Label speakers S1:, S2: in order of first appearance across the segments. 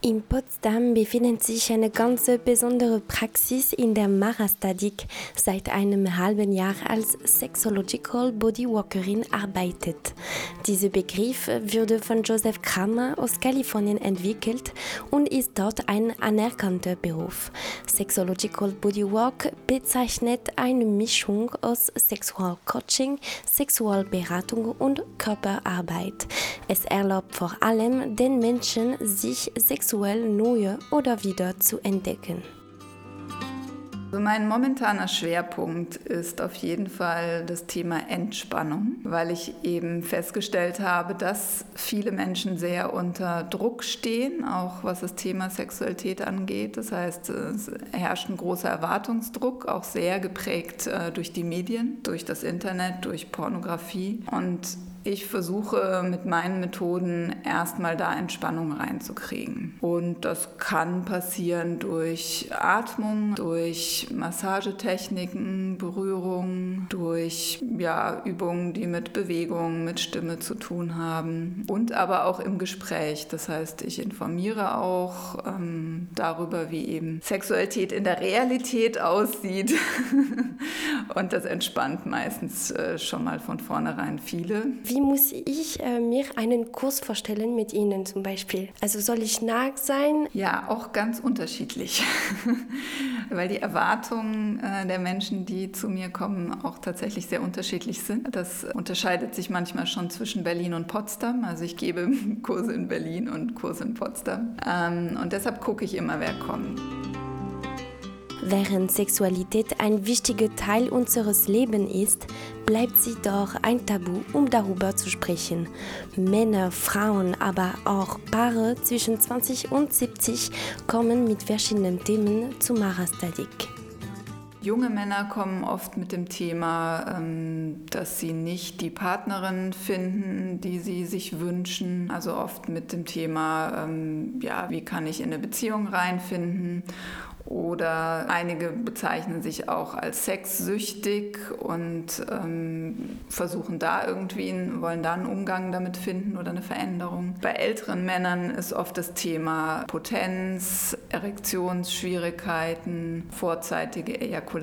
S1: In Potsdam befindet sich eine ganz besondere Praxis, in der Mara Stadik seit einem halben Jahr als Sexological Bodywalkerin arbeitet. Dieser Begriff wurde von Joseph Kramer aus Kalifornien entwickelt und ist dort ein anerkannter Beruf. Sexological Bodywalk bezeichnet eine Mischung aus Sexualcoaching, Sexualberatung und Körperarbeit. Es erlaubt vor allem den Menschen, sich sexuell sexuell neue oder wieder zu entdecken.
S2: Also mein momentaner Schwerpunkt ist auf jeden Fall das Thema Entspannung, weil ich eben festgestellt habe, dass viele Menschen sehr unter Druck stehen, auch was das Thema Sexualität angeht. Das heißt, es herrscht ein großer Erwartungsdruck, auch sehr geprägt äh, durch die Medien, durch das Internet, durch Pornografie. Und ich versuche mit meinen Methoden erstmal da Entspannung reinzukriegen. Und das kann passieren durch Atmung, durch Massagetechniken, Berührung, durch ja, Übungen, die mit Bewegung, mit Stimme zu tun haben. Und aber auch im Gespräch. Das heißt, ich informiere auch ähm, darüber, wie eben Sexualität in der Realität aussieht. Und das entspannt meistens äh, schon mal von vornherein viele.
S1: Wie wie muss ich äh, mir einen Kurs vorstellen mit Ihnen zum Beispiel? Also soll ich nah sein?
S2: Ja, auch ganz unterschiedlich, weil die Erwartungen äh, der Menschen, die zu mir kommen, auch tatsächlich sehr unterschiedlich sind. Das unterscheidet sich manchmal schon zwischen Berlin und Potsdam. Also ich gebe Kurse in Berlin und Kurse in Potsdam. Ähm, und deshalb gucke ich immer, wer kommt.
S1: Während Sexualität ein wichtiger Teil unseres Lebens ist, bleibt sie doch ein Tabu, um darüber zu sprechen. Männer, Frauen, aber auch Paare zwischen 20 und 70 kommen mit verschiedenen Themen zu Marastadik.
S2: Junge Männer kommen oft mit dem Thema, ähm, dass sie nicht die Partnerin finden, die sie sich wünschen. Also oft mit dem Thema, ähm, ja, wie kann ich in eine Beziehung reinfinden? Oder einige bezeichnen sich auch als sexsüchtig und ähm, versuchen da irgendwie, wollen da einen Umgang damit finden oder eine Veränderung. Bei älteren Männern ist oft das Thema Potenz, Erektionsschwierigkeiten, vorzeitige Ejakulation.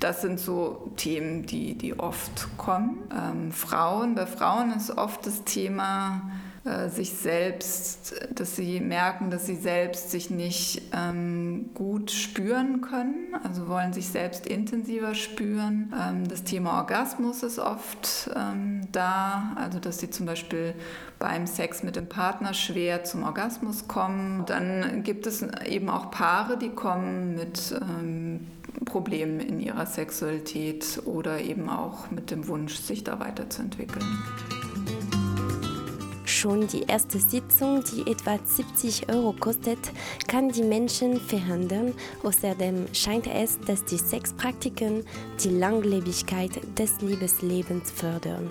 S2: Das sind so Themen, die, die oft kommen. Ähm, Frauen, bei Frauen ist oft das Thema, äh, sich selbst, dass sie merken, dass sie selbst sich nicht ähm, gut spüren können, also wollen sich selbst intensiver spüren. Ähm, das Thema Orgasmus ist oft ähm, da, also dass sie zum Beispiel beim Sex mit dem Partner schwer zum Orgasmus kommen. Dann gibt es eben auch Paare, die kommen mit ähm, Problemen in ihrer Sexualität oder eben auch mit dem Wunsch, sich da weiterzuentwickeln.
S1: Schon die erste Sitzung, die etwa 70 Euro kostet, kann die Menschen verhindern. Außerdem scheint es, dass die Sexpraktiken die Langlebigkeit des Liebeslebens fördern.